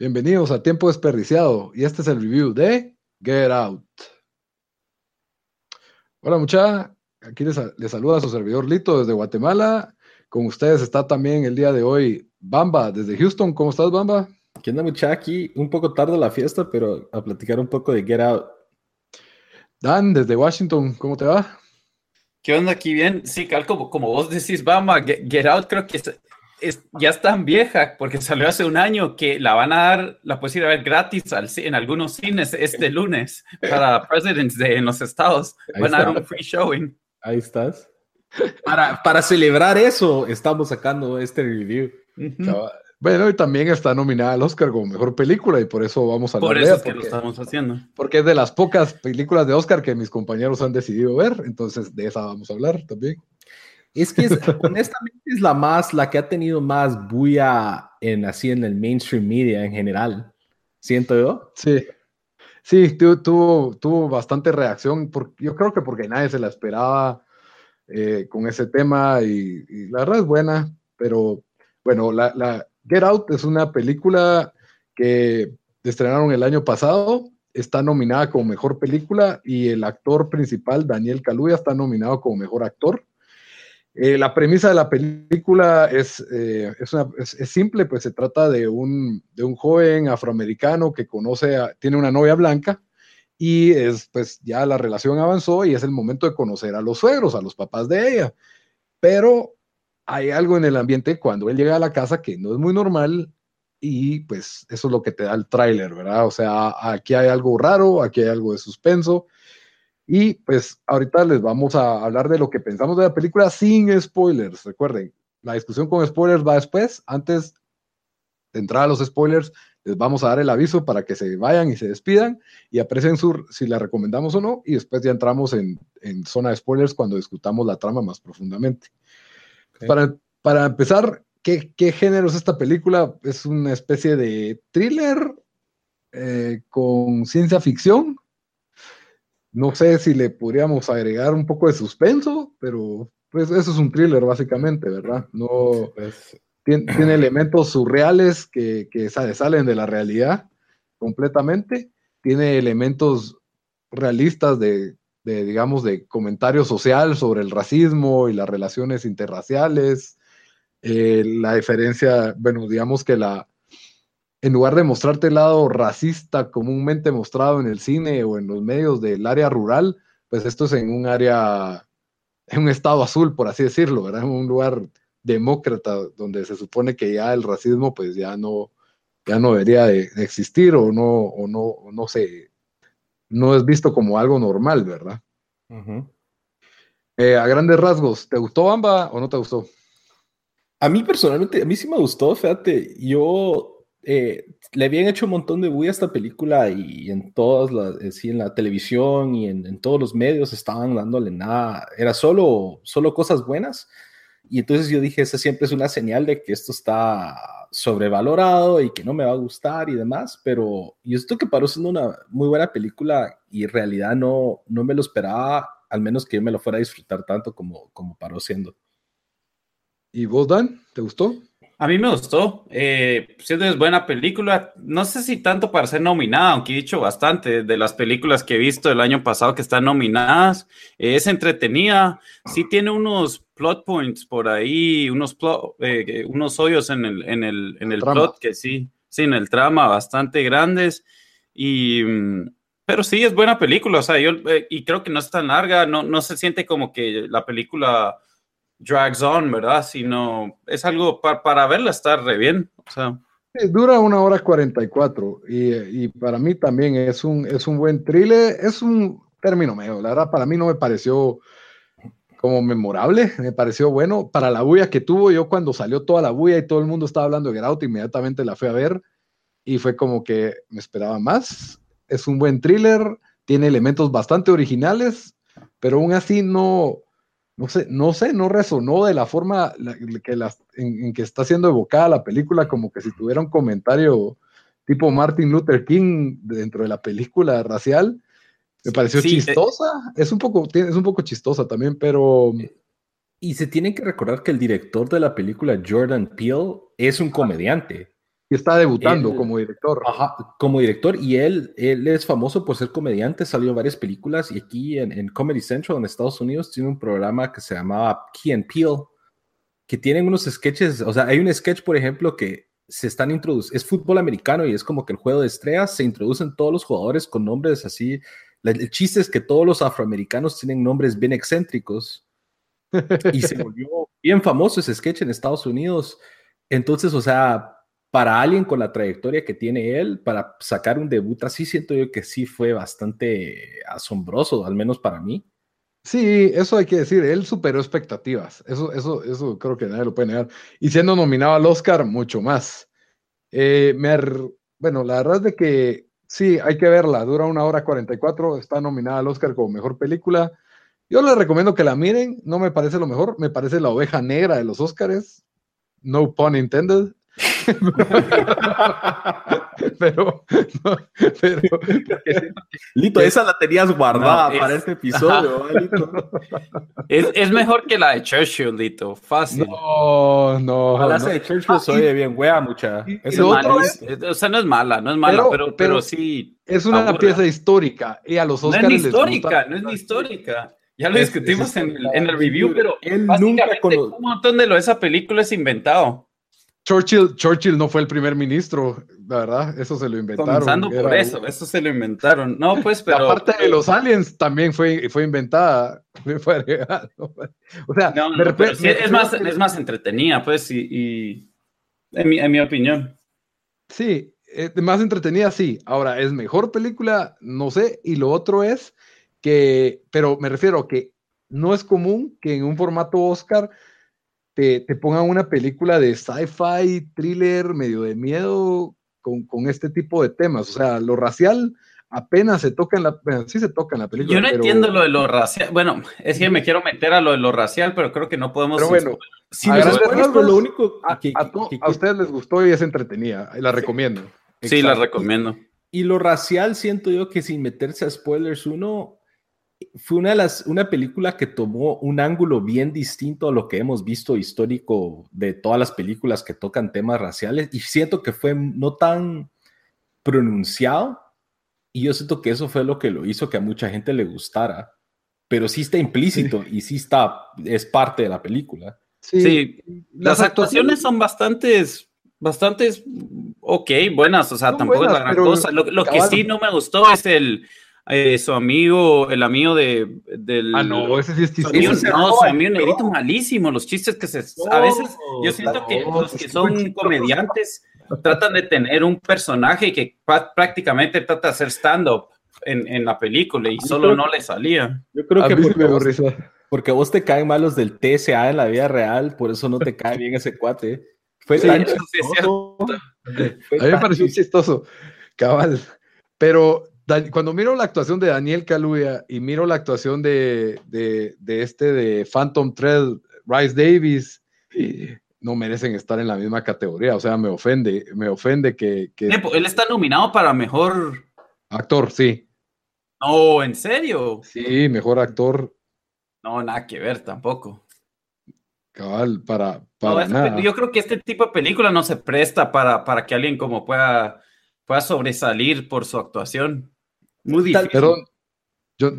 Bienvenidos a Tiempo Desperdiciado y este es el review de Get Out. Hola mucha, aquí les, les saluda su servidor Lito desde Guatemala. Con ustedes está también el día de hoy Bamba desde Houston. ¿Cómo estás Bamba? ¿Qué onda mucha? Aquí un poco tarde la fiesta, pero a platicar un poco de Get Out. Dan desde Washington, ¿cómo te va? ¿Qué onda aquí? Bien, sí, Cal, como, como vos decís, Bamba, Get, Get Out creo que es, es, ya es tan vieja porque salió hace un año que la van a dar, la puedes ir a ver gratis al, en algunos cines este lunes para President's Day en los estados. Ahí van a está. dar un free showing. Ahí estás. Para, para celebrar eso, estamos sacando este review. Ujú. Cabal. Bueno, y también está nominada al Oscar como mejor película y por eso vamos a hablar Por eso es que lo porque, estamos haciendo. porque es de las pocas películas de Oscar que mis compañeros han decidido ver, entonces de esa vamos a hablar también. Es que es- honestamente es la más, la que ha tenido más bulla en así en el mainstream media en general. Siento yo. Sí, sí, tu- tuvo, tuvo bastante reacción, por- yo creo que porque nadie se la esperaba eh, con ese tema y, y la verdad es buena, pero bueno, la, la Get Out es una película que estrenaron el año pasado, está nominada como mejor película y el actor principal, Daniel Kaluuya, está nominado como mejor actor. Eh, la premisa de la película es, eh, es, una- es- simple, pues se trata de un, de un joven afroamericano que conoce, tiene una novia blanca y es, pues ya la relación avanzó y es el momento de conocer a los suegros, a los papás de ella. Pero hay algo en el ambiente cuando él llega a la casa que no es muy normal y pues eso es lo que te da el tráiler, ¿verdad? O sea, aquí hay algo raro, aquí hay algo de suspenso. Y pues ahorita les vamos a hablar de lo que pensamos de la película sin spoilers. Recuerden, la discusión con spoilers va después. Antes de entrar a los spoilers, les vamos a dar el aviso para que se vayan y se despidan y aprecien su, si la recomendamos o no. Y después ya entramos en, en zona de spoilers cuando discutamos la trama más profundamente. Para, para empezar, ¿qué, ¿qué género es esta película? Es una especie de thriller eh, con ciencia ficción. No sé si le podríamos agregar un poco de suspenso, pero pues eso es un thriller básicamente, ¿verdad? No Pues, tiene, tiene elementos surreales que, que sale- salen de la realidad completamente. Tiene elementos realistas de, de, digamos, de comentario social sobre el racismo y las relaciones interraciales. Eh, la diferencia, bueno, digamos que la, en lugar de mostrarte el lado racista comúnmente mostrado en el cine o en los medios del área rural, pues esto es en un área, en un estado azul, por así decirlo, ¿verdad? En un lugar demócrata donde se supone que ya el racismo pues ya no, ya no debería de, existir o no, o no, o no se, no es visto como algo normal, ¿verdad? Eh, a grandes rasgos, ¿te gustó Amba o no te gustó? A mí personalmente, a mí sí me gustó, fíjate, yo eh, le habían hecho un montón de bulla a esta película y en todas las, eh, sí, en la televisión y en, todos los medios estaban dándole nada, era solo, solo cosas buenas. Y entonces yo dije, esa siempre es una señal de que esto está sobrevalorado y que no me va a gustar y demás, pero yo esto que paró siendo una muy buena película y realidad no, no me lo esperaba, al menos que yo me lo fuera a disfrutar tanto como, como paró siendo. ¿Y vos, Dan? ¿Te gustó? A mí me gustó. Eh, siento que es buena película. No sé si tanto para ser nominada, aunque he dicho bastante de las películas que he visto el año pasado que están nominadas. Eh, es entretenida. Sí tiene unos plot points por ahí, unos, plo- eh, unos hoyos en el, en el, en el Trama. plot que sí, sí, en el trama bastante grandes. Y, mm, pero sí, es buena película. O sea, yo, eh, y creo que no es tan larga. No, no se siente como que la película drags on, ¿verdad? Sino es algo pa- para verla, está re bien. O sea, dura una hora 44 y, y para mí también es un, es un buen thriller, es un término medio, la verdad para mí no me pareció como memorable, me pareció bueno. Para la bulla que tuvo, yo cuando salió toda la bulla y todo el mundo estaba hablando de Get Out, inmediatamente la fui a ver y fue como que me esperaba más. Es un buen thriller, tiene elementos bastante originales, pero aún así no, no sé, no sé, no resonó de la forma que en, que está siendo evocada la película, como que si tuviera un comentario tipo Martin Luther King dentro de la película racial. Me pareció eh, chistosa, es, un poco, es un poco chistosa también, pero... Y se tiene que recordar que el director de la película, Jordan Peele, es un comediante. Y está debutando como director. Ajá, como director. Y él, él es famoso por ser comediante, salió en varias películas. Y aquí en, en, Comedy Central, en Estados Unidos, tiene un programa que se llamaba Key and Peele, que tienen unos sketches. O sea, hay un sketch, por ejemplo, que se están introduciendo. Es fútbol americano y es como que el juego de estrellas se introducen todos los jugadores con nombres así. El chiste es que todos los afroamericanos tienen nombres bien excéntricos. y se volvió bien famoso ese sketch en Estados Unidos. Entonces, o sea, para alguien con la trayectoria que tiene él, para sacar un debut así, siento yo que sí fue bastante asombroso, al menos para mí. Sí, eso hay que decir, él superó expectativas, eso, eso, eso creo que nadie lo puede negar. Y siendo nominado al Oscar, mucho más. Eh, bueno, la verdad es de que sí, hay que verla, dura una hora 44, está nominada al Oscar como mejor película. Yo les recomiendo que la miren, no me parece lo mejor, me parece la oveja negra de los Oscars, no pun intended. pero, pero, Lito, esa la tenías guardada para este episodio. es, es, mejor que la de Churchill, Lito. Fácil. No, no. La de Churchill ah, soy bien wea, mucha. Es o sea, no es mala, no es mala, pero, pero, sí. Es una pieza histórica y a los Oscars. No es ni histórica, no es ni histórica. Ya lo discutimos en, el, en, el, review, pero él nunca un montón de lo de esa película es inventado. Churchill, Churchill no fue el primer ministro, la verdad, eso se lo inventaron. Comenzando por eso, eso se lo inventaron. No, pues, pero. La parte de los aliens también fue, fue inventada. o sea, es, más, es más entretenida, pues, y, en, mi, en mi opinión. Sí, es más entretenida, sí. Ahora, ¿es mejor película? No sé. Y lo otro es que, pero me refiero a que no es común que en un formato Oscar te, pongan una película de sci-fi, thriller, medio de miedo, con, con, este tipo de temas. O sea, lo racial apenas se toca en la, sí se toca en la película. Yo no entiendo lo de lo racial. Bueno, es que me quiero meter a lo de lo racial, pero creo que no podemos. Pero bueno, si a, lo único a, a, ustedes les gustó y es entretenida, y la recomiendo. Sí, la recomiendo. Y lo racial siento yo que sin meterse a spoilers uno fue una, de las, una película que tomó un ángulo bien distinto a lo que hemos visto histórico de todas las películas que tocan temas raciales y siento que fue no tan pronunciado y yo siento que eso fue lo que lo hizo que a mucha gente le gustara, pero sí está implícito y sí está, es parte de la película. Sí, las, actuaciones son bastantes, bastantes, ok, buenas, o sea, tampoco es la gran cosa. Lo, lo que sí no me gustó es el eh, su amigo, el amigo de, del... Ah, no, ese sí es chistoso. no, su amigo negrito malísimo, los chistes que se... a veces yo siento que los que son comediantes tratan de tener un personaje que prácticamente trata de hacer stand-up en, en, la película y solo no le salía. Yo creo que porque, vos, porque a vos te caen mal los del TSA en la vida real, por eso no te cae bien ese cuate. Fue tan chistoso. a mí me pareció chistoso, cabal. Pero cuando miro la actuación de Daniel Kaluuya y miro la actuación de, de, de este de Phantom Thread, Rice Davis, no merecen estar en la misma categoría. O sea, me ofende, me ofende que, que... Él está nominado para mejor actor, sí. No, ¿en serio? Sí, mejor actor. No, nada que ver tampoco. Cabal, para, para nada. Yo creo que este tipo de película no se presta para, para que alguien como pueda, pueda sobresalir por su actuación. Muy difícil. Perdón, yo,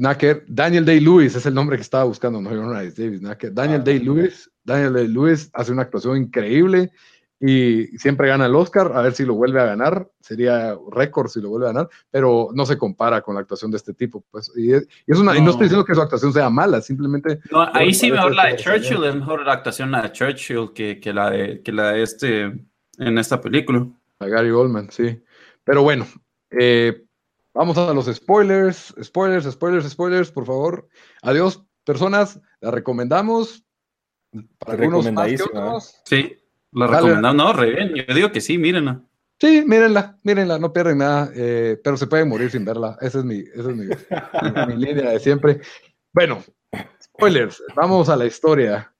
Daniel Day-Lewis es el nombre que estaba buscando, no Davis. Daniel ah, Day-Lewis, Daniel Day-Lewis hace una actuación increíble y siempre gana el Oscar, a ver si lo vuelve a ganar, sería récord si lo vuelve a ganar, pero no se compara con la actuación de este tipo. Pues, y, es, una, no. no estoy diciendo que su actuación sea mala, simplemente... No, ahí sí mejor la de Churchill, es mejor la actuación la de Churchill que, que, la, de, que la de este en esta película. A Gary Oldman, sí. Pero bueno, eh, vamos a los spoilers, spoilers, spoilers, spoilers, por favor. Adiós, personas, la recomendamos. Para Recomendadísima. ¿eh? Sí, la recomendamos. No, re bien. Yo digo que sí, mírenla. Sí, mírenla, mírenla, no pierden nada, eh, pero se pueden morir sin verla. Esa es mi, esa es mi, mi línea de siempre. Bueno, spoilers, vamos a la historia.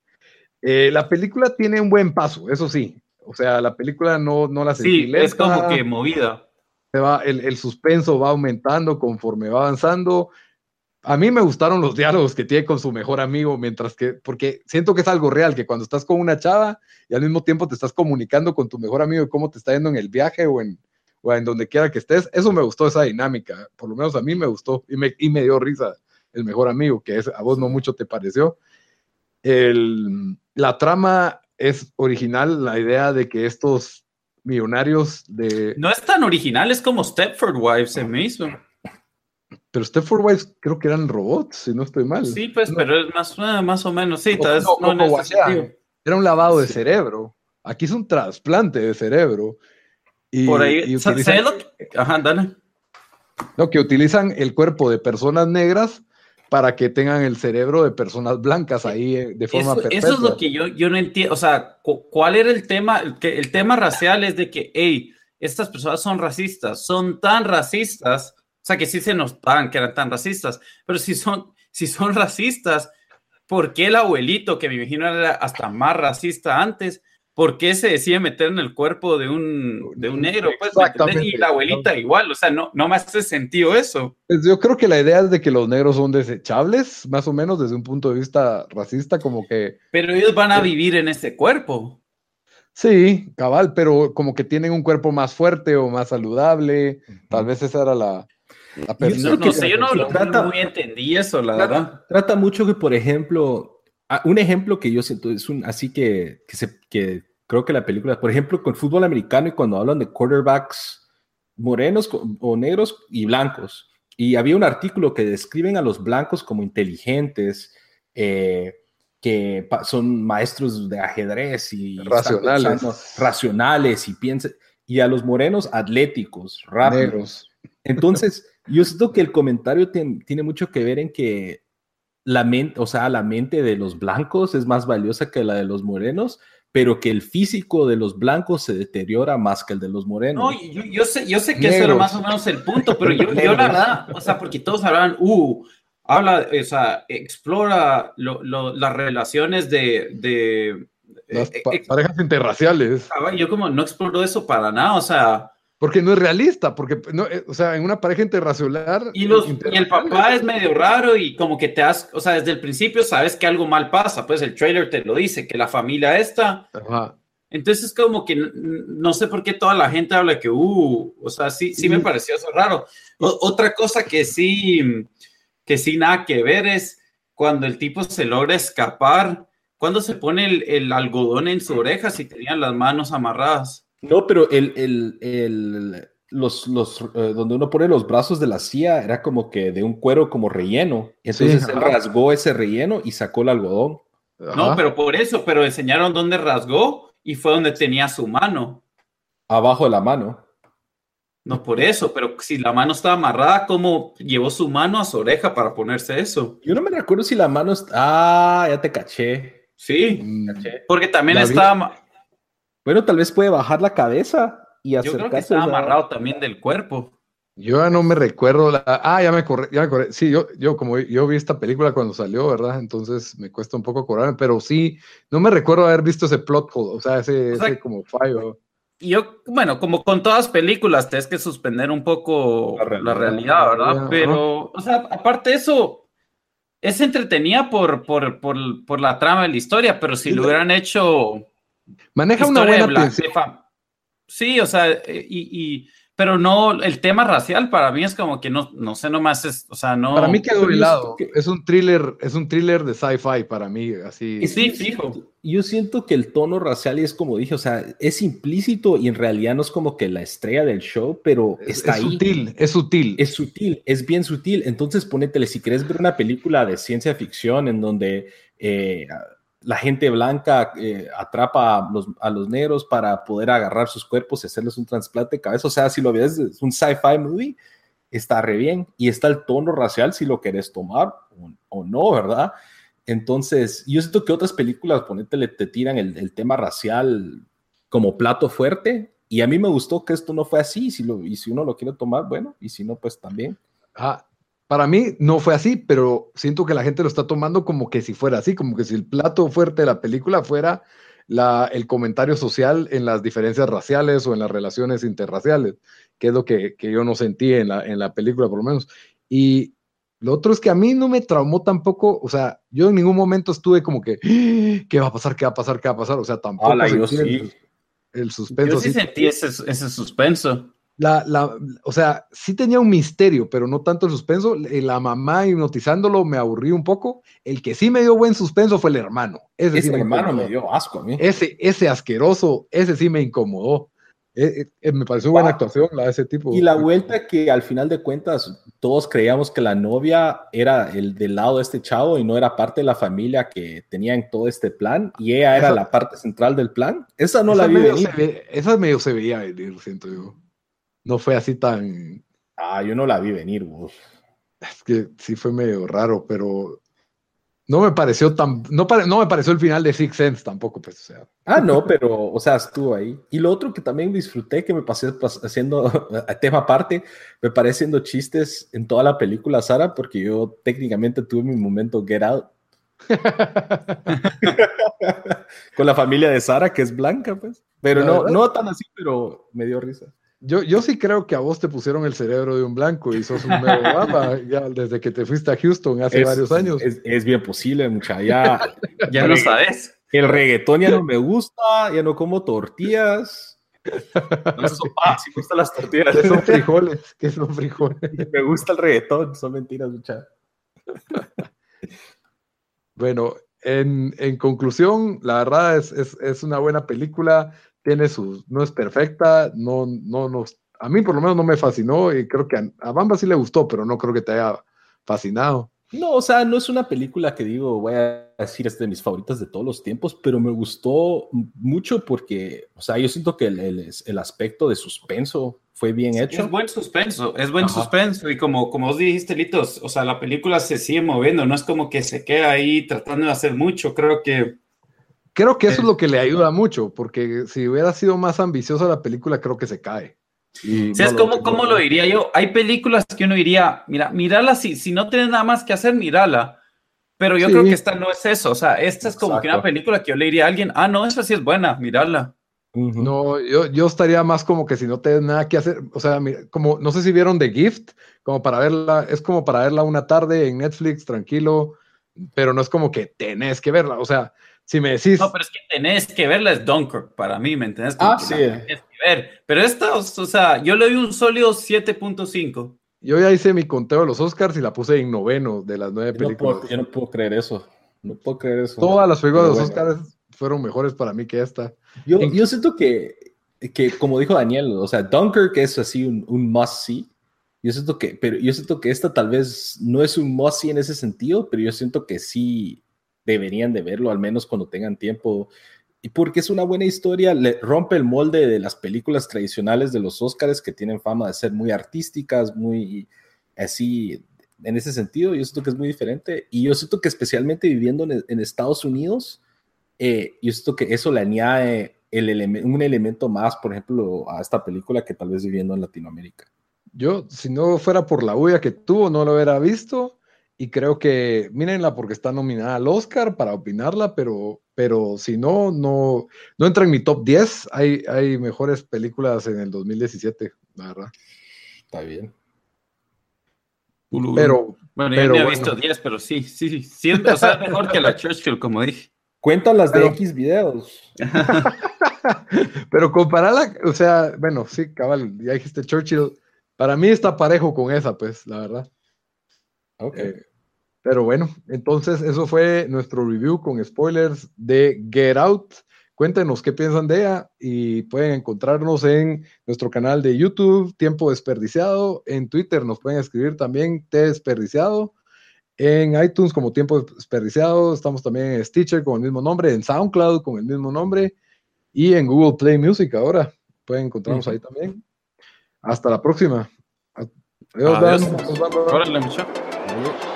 Eh, la película tiene un buen paso, eso sí. O sea, la película no, no la Sí, es como que movida. El, el, suspenso va aumentando conforme va avanzando. A mí me gustaron los diálogos que tiene con su mejor amigo, mientras que, porque siento que es algo real, que cuando estás con una chava y al mismo tiempo te estás comunicando con tu mejor amigo de cómo te está yendo en el viaje o en, o en donde quiera que estés, eso me gustó, esa dinámica, por lo menos a mí me gustó y me, y me dio risa el mejor amigo, que es, a vos no mucho te pareció. El, la trama es original, la idea de que estos millonarios de... No es tan original, es como Stepford Wives se me hizo. Pero Stepford Wives creo que eran robots, si no estoy mal. Sí, pues, pero es más, ah, más o menos, sí, tal vez no, no Era un lavado de cerebro. Aquí es un trasplante de cerebro. Y, Por ahí, y utilizan, Ajá, dale. No, que utilizan el cuerpo de personas negras para que tengan el cerebro de personas blancas ahí eh, de forma eso, perfecta. Eso es lo que yo, yo no entiendo, o sea, ¿cuál era el tema? El, que, el tema racial es de que, hey, estas personas son racistas, son tan racistas, o sea, que sí se notaban que eran tan racistas, pero si son, si son racistas, ¿por qué el abuelito, que me imagino era hasta más racista antes, ¿por qué se decide meter en el cuerpo de un, de un negro? Pues, y la abuelita igual, o sea, no, no me hace sentido eso. Pues yo creo que la idea es de que los negros son desechables, más o menos desde un punto de vista racista, como que... Pero ellos van a vivir en ese cuerpo. Sí, cabal, pero como que tienen un cuerpo más fuerte o más saludable, tal vez esa era la... la no, no sé, yo no, trata, muy entendí eso, la trata, verdad. Trata mucho que, por ejemplo, un ejemplo que yo siento es un así que, que, se, que creo que la película, por ejemplo, con fútbol americano y cuando hablan de quarterbacks morenos o negros y blancos. Y había un artículo que describen a los blancos como inteligentes, eh, que son maestros de ajedrez y racionales, racionales y piensan, y a los morenos atléticos, rápidos. Entonces, yo siento que el comentario tiene mucho que ver en que la mente, o sea, la mente de los blancos es más valiosa que la de los morenos, pero que el físico de los blancos se deteriora más que el de los morenos. No, yo, yo sé, yo sé que eso era más o menos el punto, pero yo, yo la verdad, o sea, porque todos hablan, uh, habla, o sea, explora lo, lo, las relaciones de... de las eh, pa parejas interraciales. Yo como no exploro eso para nada, o sea, porque no es realista, porque, no, eh, o sea, en una pareja interracial... Y, los, y el papá es medio raro y como que te has, o sea, desde el principio sabes que algo mal pasa, pues el trailer te lo dice, que la familia está... Ajá. Entonces como que no sé por qué toda la gente habla que, uh, o sea, sí, sí me pareció eso raro. O, otra cosa que sí, que sí nada que ver es cuando el tipo se logra escapar, cuando se pone el, el algodón en su oreja si tenían las manos amarradas. No, pero el, el, el los, los eh, donde uno pone los brazos de la CIA era como que de un cuero como relleno. Entonces él rasgó ese relleno y sacó el algodón. No, pero por eso, pero enseñaron dónde rasgó y fue donde tenía su mano. Abajo de la mano. No por eso, pero si la mano estaba amarrada, ¿cómo llevó su mano a su oreja para ponerse eso? Yo no me recuerdo si la mano... está. Ah, ya te caché. Sí, mm. caché. porque también estaba... Bueno, tal vez puede bajar la cabeza y acercarse. Yo creo que está amarrado también del cuerpo. Yo ya no me recuerdo la... Ah, ya me corre, ya me corre. Sí, yo, yo como yo vi esta película cuando salió, ¿verdad? Entonces me cuesta un poco acordarme, pero sí, no me recuerdo haber visto ese plot hole, o sea, ese, ese como fallo. Yo, bueno, como con todas películas, tienes que suspender un poco la realidad, la realidad ¿verdad? Pero, o sea, aparte de eso, es entretenida por, por, por, por la trama de la historia, pero si lo hubieran hecho Maneja una buena Sí, o sea, eh, y, pero no, el tema racial para mí es como que no, no sé, nomás es, o sea, no. Para mí quedó helado. Es un thriller, es un thriller de sci-fi para mí, así. Sí, fijo. Yo siento que el tono racial es como dije, o sea, es implícito y en realidad no es como que la estrella del show, pero está es ahí. Sutil, es sutil. Es sutil, es bien sutil. Entonces, ponétele, si quieres ver una película de ciencia ficción en donde eh, la gente blanca eh, atrapa a los, a los, negros para poder agarrar sus cuerpos y hacerles un trasplante de cabeza. O sea, si lo ves, es un sci-fi movie, está re bien. Y está el tono racial si lo querés tomar o, no, ¿verdad? Entonces, yo siento que otras películas, ponete, te tiran el, el, tema racial como plato fuerte. Y a mí me gustó que esto no fue así. Si lo, y si uno lo quiere tomar, bueno, y si no, pues también. Ah, para mí no fue así, pero siento que la gente lo está tomando como que si fuera así, como que si el plato fuerte de la película fuera la, el comentario social en las diferencias raciales o en las relaciones interraciales, que es lo que, que yo no sentí en la, en la película por lo menos. Y lo otro es que a mí no me traumó tampoco, o sea, yo en ningún momento estuve como que, ¡Ah! ¿qué va a pasar? ¿Qué va a pasar? ¿Qué va a pasar? O sea, tampoco sí. el, el, suspenso. Yo sí, sentí ese, ese suspenso. La, la, o sea, sí tenía un misterio, pero no tanto el suspenso. La mamá hipnotizándolo me aburrí un poco. El que sí me dio buen suspenso fue el hermano. Ese, ese sí hermano me, dio asco a mí. Ese, ese asqueroso, ese sí me incomodó. Eh, eh, me pareció buena actuación la de ese tipo. Y la vuelta que al final de cuentas todos creíamos que la novia era el del lado de este chavo y no era parte de la familia que tenía en todo este plan y ella era la parte central del plan. Esa no esa la vi venir. Ve, esa medio se veía venir, siento yo no fue así tan. Ah, yo no la vi venir, vos. Es que sí fue medio raro, pero no me pareció tan. No, pare, no me pareció el final de Six Sense tampoco, pues, o sea. Ah, no, pero, o sea, estuvo ahí. Y lo otro que también disfruté, que me pasé haciendo tema aparte, me haciendo chistes en toda la película, Sara, porque yo técnicamente tuve mi momento Get Out. Con la familia de Sara, que es blanca, pues. Pero no, no tan así, pero me dio risa. Yo, yo sí creo que a vos te pusieron el cerebro de un blanco y sos un nuevo Obama ya desde que te fuiste a Houston hace es, varios años. Es, es, bien posible, mucha. Ya, ya lo sabes. El reggaetón ya no me gusta, ya no como tortillas. No es sopa, si me gustan las tortillas. ¿Qué son frijoles? ¿Qué son frijoles? Me gusta el reggaetón, son mentiras, mucha. Bueno, en, en, conclusión, la verdad es, es, es una buena película tiene sus, no es perfecta, no, no nos, a mí por lo menos no me fascinó y creo que a, a Bamba sí le gustó, pero no creo que te haya fascinado. No, o sea, no es una película que digo, voy a decir, es de mis favoritas de todos los tiempos, pero me gustó mucho porque, o sea, yo siento que el, el, el aspecto de suspenso fue bien hecho. Es buen suspenso, es buen Ajá. suspenso y como, como vos dijiste, Litos, o sea, la película se sigue moviendo, no es como que se queda ahí tratando de hacer mucho, creo que Creo que eso es lo que le ayuda mucho, porque si hubiera sido más ambiciosa la película, creo que se cae. Y ¿Sabes no cómo, lo, cómo lo diría yo? Hay películas que uno diría, mira, mírala si, si no tienes nada más que hacer, mírala. Pero yo sí. creo que esta no es eso. O sea, esta es como Exacto. que una película que yo le diría a alguien, ah, no, esa sí es buena, mírala. Uh -huh. No, yo, yo estaría más como que si no tienes nada que hacer, o sea, como, no sé si vieron The Gift, como para verla, es como para verla una tarde en Netflix, tranquilo, pero no es como que tenés que verla, o sea, si me decís. No, pero es que tenés que verla, es Dunkirk para mí, ¿me entendés? ah, sí. Tenés que ver. Pero esta, o sea, yo le doy un sólido 7.5. Yo ya hice mi conteo de los Oscars y la puse en noveno de las nueve yo películas. No puedo, yo no puedo creer eso. No puedo creer eso. Todas las películas de los Oscars fueron mejores para mí que esta. Yo, en... yo siento que, que, como dijo Daniel, o sea, Dunkirk es así un, un must see. Yo siento que, pero yo siento que esta tal vez no es un must see en ese sentido, pero yo siento que sí deberían de verlo, al menos cuando tengan tiempo. Y porque es una buena historia, le rompe el molde de las películas tradicionales de los Oscars que tienen fama de ser muy artísticas, muy así, en ese sentido, yo siento que es muy diferente. Y yo siento que especialmente viviendo en, Estados Unidos, eh, yo siento que eso le añade un elemento más, por ejemplo, a esta película que tal vez viviendo en Latinoamérica. Yo, si no fuera por la huella que tuvo, no lo hubiera visto y creo que mírenla porque está nominada al Oscar para opinarla, pero, pero si no, no, no entra en mi top 10. Hay, hay mejores películas en el 2017, la verdad. Está bien. Pero, bueno, yo no he visto 10, pero sí, sí, sí, sí, o sea, mejor que la Churchill, como dije. Cuentan las de pero, X videos. pero compararla, o sea, bueno, sí, cabal, ya dijiste Churchill, para mí está parejo con esa, pues, la verdad. Ok. Eh, pero bueno, entonces eso fue nuestro review con spoilers de Get Out. Cuéntenos qué piensan de ella y pueden encontrarnos en nuestro canal de YouTube, Tiempo Desperdiciado. En Twitter nos pueden escribir también T Desperdiciado. en iTunes como Tiempo Desperdiciado, estamos también en Stitcher con el mismo nombre, en SoundCloud con el mismo nombre y en Google Play Music ahora. Pueden encontrarnos ahí también. Hasta la próxima. Adiós. Adiós.